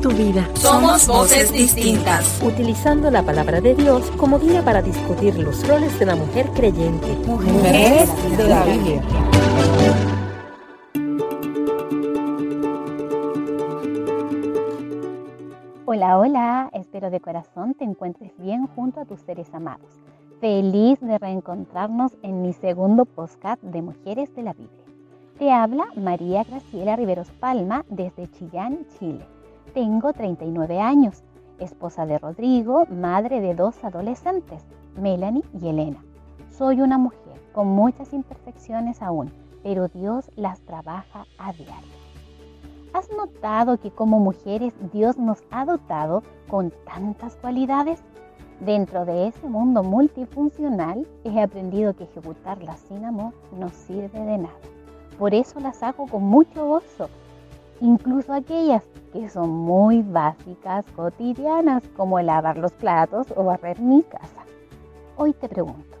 tu vida. Somos voces distintas. Utilizando la palabra de Dios como guía para discutir los roles de la mujer creyente. Mujeres de la Biblia. Hola, hola, espero de corazón te encuentres bien junto a tus seres amados. Feliz de reencontrarnos en mi segundo podcast de Mujeres de la Biblia. Te habla María Graciela Riveros Palma desde Chillán, Chile. Tengo 39 años, esposa de Rodrigo, madre de dos adolescentes, Melanie y Elena. Soy una mujer con muchas imperfecciones aún, pero Dios las trabaja a diario. ¿Has notado que como mujeres Dios nos ha dotado con tantas cualidades? Dentro de ese mundo multifuncional he aprendido que ejecutarlas sin amor no sirve de nada. Por eso las hago con mucho gozo, incluso aquellas que son muy básicas, cotidianas, como lavar los platos o barrer mi casa. Hoy te pregunto,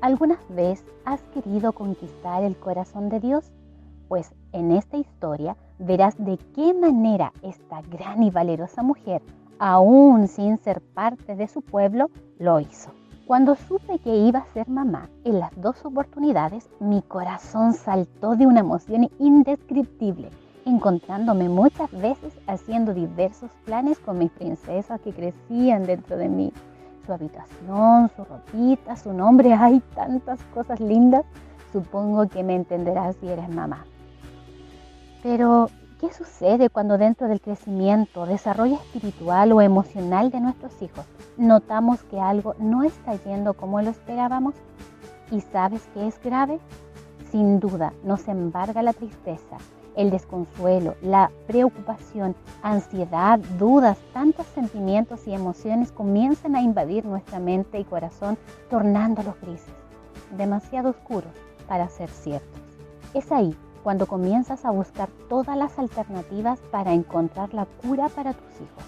¿alguna vez has querido conquistar el corazón de Dios? Pues en esta historia verás de qué manera esta gran y valerosa mujer, aún sin ser parte de su pueblo, lo hizo. Cuando supe que iba a ser mamá en las dos oportunidades, mi corazón saltó de una emoción indescriptible, encontrándome muchas veces haciendo diversos planes con mis princesas que crecían dentro de mí. Su habitación, su ropita, su nombre, hay tantas cosas lindas. Supongo que me entenderás si eres mamá. Pero ¿Qué sucede cuando dentro del crecimiento, desarrollo espiritual o emocional de nuestros hijos notamos que algo no está yendo como lo esperábamos? ¿Y sabes qué es grave? Sin duda nos embarga la tristeza, el desconsuelo, la preocupación, ansiedad, dudas, tantos sentimientos y emociones comienzan a invadir nuestra mente y corazón, tornándolos grises, demasiado oscuros para ser ciertos. Es ahí cuando comienzas a buscar todas las alternativas para encontrar la cura para tus hijos.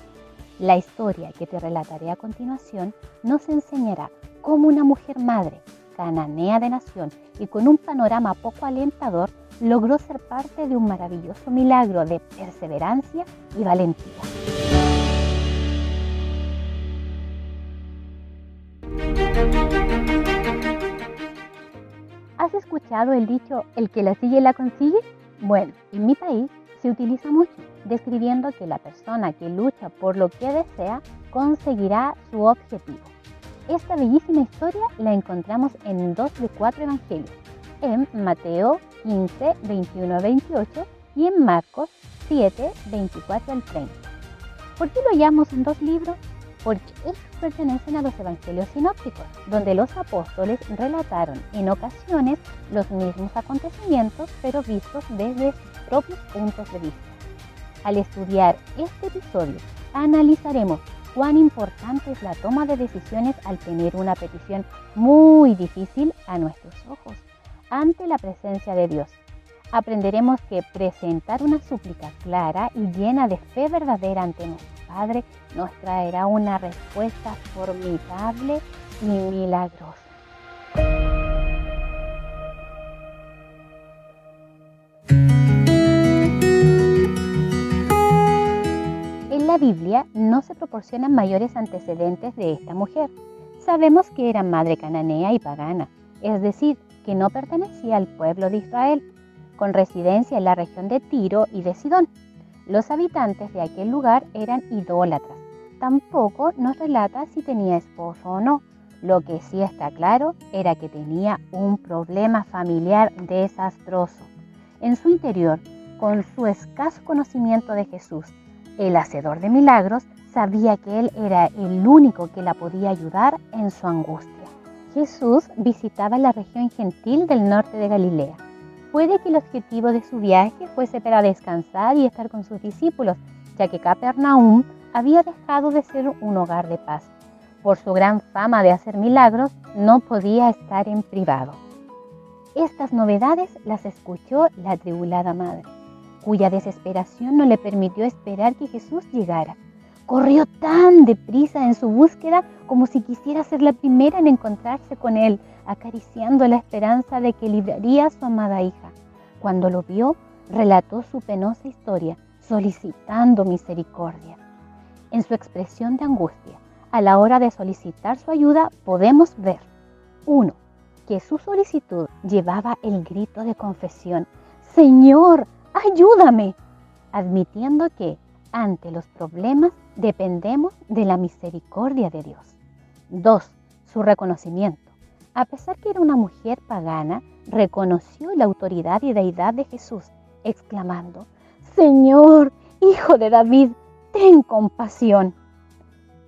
La historia que te relataré a continuación nos enseñará cómo una mujer madre, cananea de nación y con un panorama poco alentador, logró ser parte de un maravilloso milagro de perseverancia y valentía. ¿Has escuchado el dicho, el que la sigue la consigue? Bueno, en mi país se utiliza mucho, describiendo que la persona que lucha por lo que desea conseguirá su objetivo. Esta bellísima historia la encontramos en dos de cuatro evangelios, en Mateo 15, 21 a 28 y en Marcos 7, 24 al 30. ¿Por qué lo en dos libros? porque estos pertenecen a los evangelios sinópticos, donde los apóstoles relataron en ocasiones los mismos acontecimientos, pero vistos desde sus propios puntos de vista. Al estudiar este episodio, analizaremos cuán importante es la toma de decisiones al tener una petición muy difícil a nuestros ojos ante la presencia de Dios. Aprenderemos que presentar una súplica clara y llena de fe verdadera ante nosotros Padre nos traerá una respuesta formidable y milagrosa. En la Biblia no se proporcionan mayores antecedentes de esta mujer. Sabemos que era madre cananea y pagana, es decir, que no pertenecía al pueblo de Israel, con residencia en la región de Tiro y de Sidón. Los habitantes de aquel lugar eran idólatras. Tampoco nos relata si tenía esposo o no. Lo que sí está claro era que tenía un problema familiar desastroso. En su interior, con su escaso conocimiento de Jesús, el hacedor de milagros sabía que Él era el único que la podía ayudar en su angustia. Jesús visitaba la región gentil del norte de Galilea Puede que el objetivo de su viaje fuese para descansar y estar con sus discípulos, ya que Capernaum había dejado de ser un hogar de paz. Por su gran fama de hacer milagros, no podía estar en privado. Estas novedades las escuchó la tribulada madre, cuya desesperación no le permitió esperar que Jesús llegara. Corrió tan deprisa en su búsqueda como si quisiera ser la primera en encontrarse con él, acariciando la esperanza de que libraría a su amada hija. Cuando lo vio, relató su penosa historia, solicitando misericordia. En su expresión de angustia, a la hora de solicitar su ayuda, podemos ver 1. Que su solicitud llevaba el grito de confesión, Señor, ayúdame, admitiendo que ante los problemas dependemos de la misericordia de Dios. 2. Su reconocimiento. A pesar que era una mujer pagana, reconoció la autoridad y deidad de Jesús, exclamando, Señor, Hijo de David, ten compasión.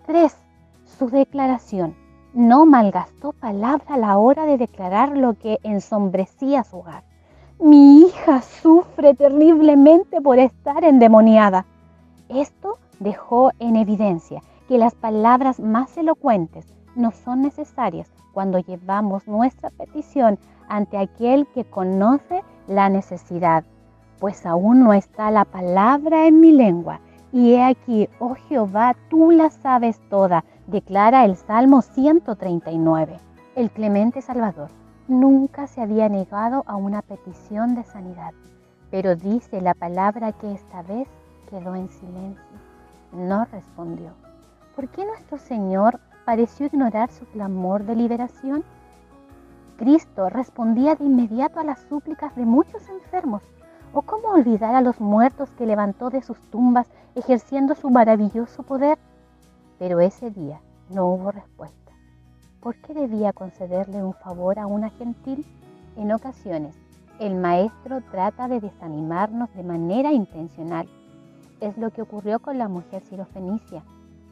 3. Su declaración. No malgastó palabra a la hora de declarar lo que ensombrecía su hogar. Mi hija sufre terriblemente por estar endemoniada. Esto dejó en evidencia que las palabras más elocuentes no son necesarias cuando llevamos nuestra petición ante aquel que conoce la necesidad, pues aún no está la palabra en mi lengua. Y he aquí, oh Jehová, tú la sabes toda, declara el Salmo 139. El clemente Salvador nunca se había negado a una petición de sanidad, pero dice la palabra que esta vez quedó en silencio, no respondió. ¿Por qué nuestro Señor pareció ignorar su clamor de liberación? Cristo respondía de inmediato a las súplicas de muchos enfermos. ¿O cómo olvidar a los muertos que levantó de sus tumbas ejerciendo su maravilloso poder? Pero ese día no hubo respuesta. ¿Por qué debía concederle un favor a una gentil? En ocasiones, el maestro trata de desanimarnos de manera intencional es lo que ocurrió con la mujer sirofenicia,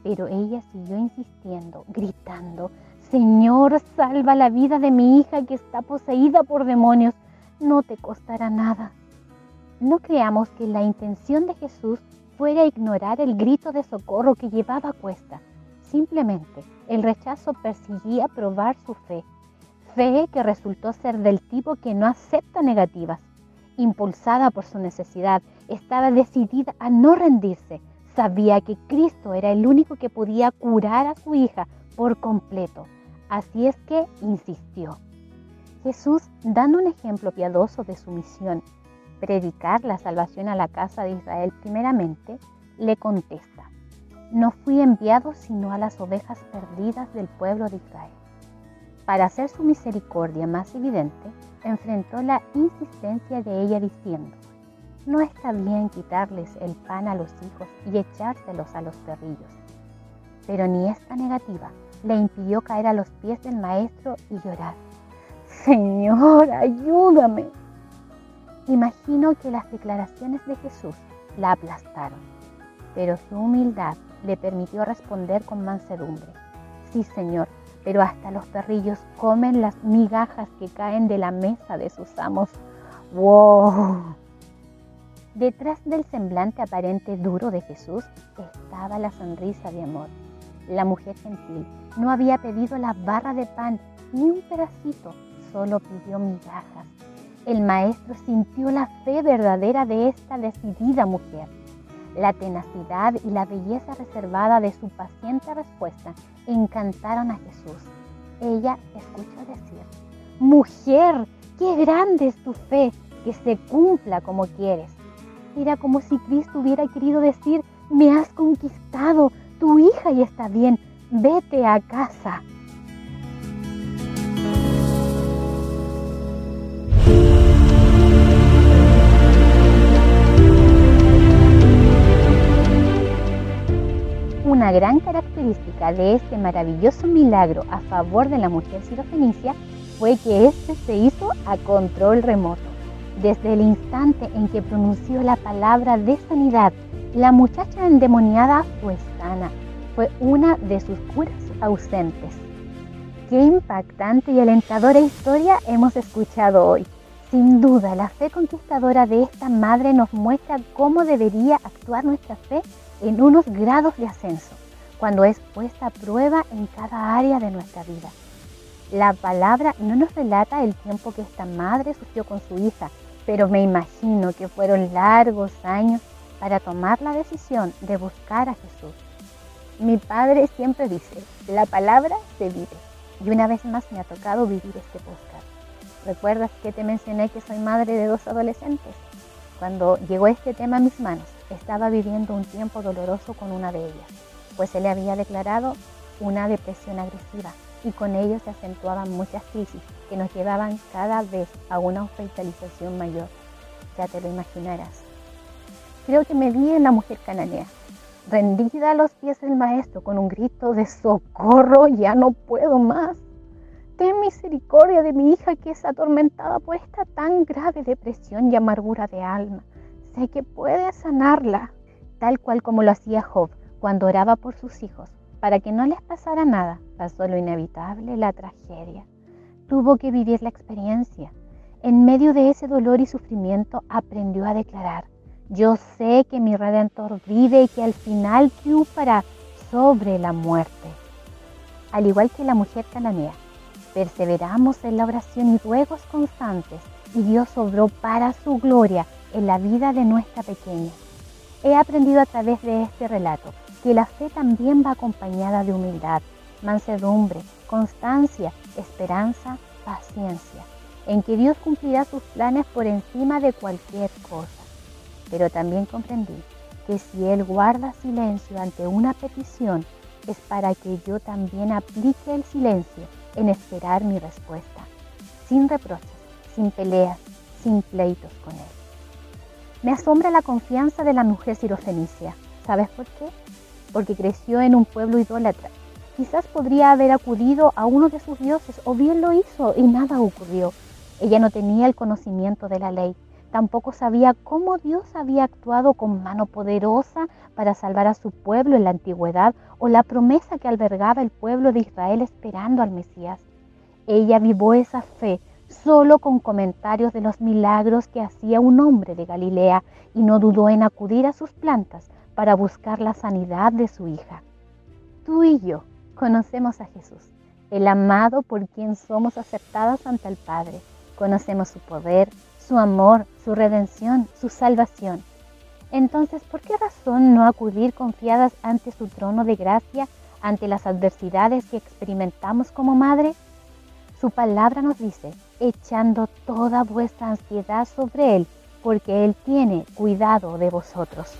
pero ella siguió insistiendo, gritando, Señor, salva la vida de mi hija que está poseída por demonios, no te costará nada. No creamos que la intención de Jesús fuera ignorar el grito de socorro que llevaba a cuesta. Simplemente el rechazo persiguía probar su fe, fe que resultó ser del tipo que no acepta negativas, impulsada por su necesidad, estaba decidida a no rendirse. Sabía que Cristo era el único que podía curar a su hija por completo. Así es que insistió. Jesús, dando un ejemplo piadoso de su misión, predicar la salvación a la casa de Israel primeramente, le contesta, no fui enviado sino a las ovejas perdidas del pueblo de Israel. Para hacer su misericordia más evidente, enfrentó la insistencia de ella diciendo, no está bien quitarles el pan a los hijos y echárselos a los perrillos. Pero ni esta negativa le impidió caer a los pies del maestro y llorar. Señor, ayúdame. Imagino que las declaraciones de Jesús la aplastaron, pero su humildad le permitió responder con mansedumbre. Sí, Señor, pero hasta los perrillos comen las migajas que caen de la mesa de sus amos. ¡Wow! Detrás del semblante aparente duro de Jesús estaba la sonrisa de amor. La mujer gentil no había pedido la barra de pan ni un pedacito, solo pidió migajas. El maestro sintió la fe verdadera de esta decidida mujer. La tenacidad y la belleza reservada de su paciente respuesta encantaron a Jesús. Ella escuchó decir, Mujer, qué grande es tu fe, que se cumpla como quieres. Era como si Cristo hubiera querido decir, me has conquistado, tu hija ya está bien, vete a casa. Gran característica de este maravilloso milagro a favor de la mujer sirofenicia fue que éste se hizo a control remoto. Desde el instante en que pronunció la palabra de sanidad, la muchacha endemoniada fue sana. Fue una de sus curas ausentes. Qué impactante y alentadora historia hemos escuchado hoy. Sin duda, la fe conquistadora de esta madre nos muestra cómo debería actuar nuestra fe en unos grados de ascenso, cuando es puesta a prueba en cada área de nuestra vida. La palabra no nos relata el tiempo que esta madre sufrió con su hija, pero me imagino que fueron largos años para tomar la decisión de buscar a Jesús. Mi padre siempre dice, la palabra se vive. Y una vez más me ha tocado vivir este podcast. ¿Recuerdas que te mencioné que soy madre de dos adolescentes? Cuando llegó este tema a mis manos, estaba viviendo un tiempo doloroso con una de ellas, pues se le había declarado una depresión agresiva y con ello se acentuaban muchas crisis que nos llevaban cada vez a una hospitalización mayor. Ya te lo imaginarás. Creo que me vi en la mujer cananea, rendida a los pies del maestro con un grito de socorro, ya no puedo más. Ten misericordia de mi hija que es atormentada por esta tan grave depresión y amargura de alma. Sé que puedes sanarla, tal cual como lo hacía Job cuando oraba por sus hijos. Para que no les pasara nada, pasó lo inevitable, la tragedia. Tuvo que vivir la experiencia. En medio de ese dolor y sufrimiento aprendió a declarar, yo sé que mi redentor vive y que al final triunfará sobre la muerte. Al igual que la mujer cananea, perseveramos en la oración y ruegos constantes y Dios obró para su gloria en la vida de nuestra pequeña. He aprendido a través de este relato que la fe también va acompañada de humildad, mansedumbre, constancia, esperanza, paciencia, en que Dios cumplirá sus planes por encima de cualquier cosa. Pero también comprendí que si Él guarda silencio ante una petición, es para que yo también aplique el silencio en esperar mi respuesta, sin reproches, sin peleas, sin pleitos con Él. Me asombra la confianza de la mujer sirofenicia. ¿Sabes por qué? Porque creció en un pueblo idólatra. Quizás podría haber acudido a uno de sus dioses o bien lo hizo y nada ocurrió. Ella no tenía el conocimiento de la ley, tampoco sabía cómo Dios había actuado con mano poderosa para salvar a su pueblo en la antigüedad o la promesa que albergaba el pueblo de Israel esperando al Mesías. Ella vivó esa fe solo con comentarios de los milagros que hacía un hombre de Galilea y no dudó en acudir a sus plantas para buscar la sanidad de su hija. Tú y yo conocemos a Jesús, el amado por quien somos aceptadas ante el Padre. Conocemos su poder, su amor, su redención, su salvación. Entonces, ¿por qué razón no acudir confiadas ante su trono de gracia ante las adversidades que experimentamos como madre? Su palabra nos dice, echando toda vuestra ansiedad sobre Él, porque Él tiene cuidado de vosotros.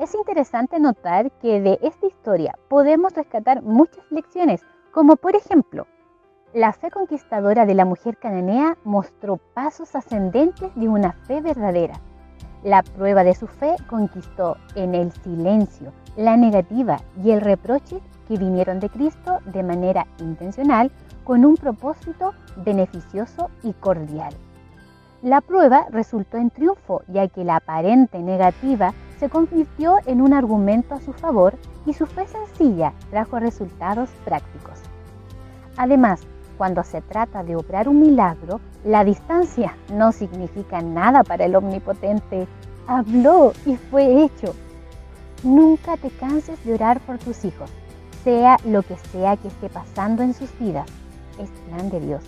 Es interesante notar que de esta historia podemos rescatar muchas lecciones, como por ejemplo, la fe conquistadora de la mujer cananea mostró pasos ascendentes de una fe verdadera. La prueba de su fe conquistó en el silencio, la negativa y el reproche que vinieron de Cristo de manera intencional con un propósito beneficioso y cordial. La prueba resultó en triunfo, ya que la aparente negativa se convirtió en un argumento a su favor y su fe sencilla trajo resultados prácticos. Además, cuando se trata de obrar un milagro, la distancia no significa nada para el omnipotente. Habló y fue hecho. Nunca te canses de orar por tus hijos, sea lo que sea que esté pasando en sus vidas. Es plan de Dios.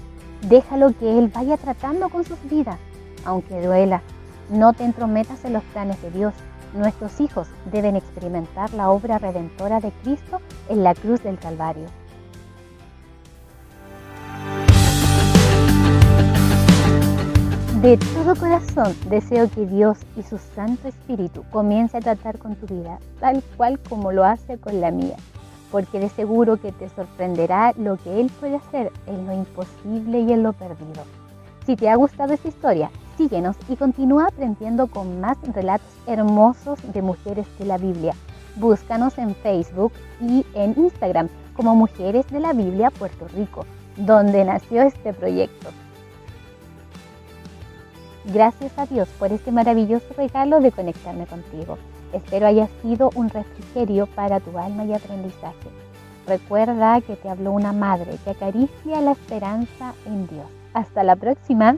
Déjalo que Él vaya tratando con sus vidas, aunque duela. No te entrometas en los planes de Dios. Nuestros hijos deben experimentar la obra redentora de Cristo en la cruz del Calvario. De todo corazón deseo que Dios y su Santo Espíritu comience a tratar con tu vida, tal cual como lo hace con la mía, porque de seguro que te sorprenderá lo que Él puede hacer en lo imposible y en lo perdido. Si te ha gustado esta historia, síguenos y continúa aprendiendo con más relatos hermosos de mujeres de la Biblia. Búscanos en Facebook y en Instagram como Mujeres de la Biblia Puerto Rico, donde nació este proyecto. Gracias a Dios por este maravilloso regalo de conectarme contigo. Espero haya sido un refrigerio para tu alma y aprendizaje. Recuerda que te habló una madre que acaricia la esperanza en Dios. Hasta la próxima.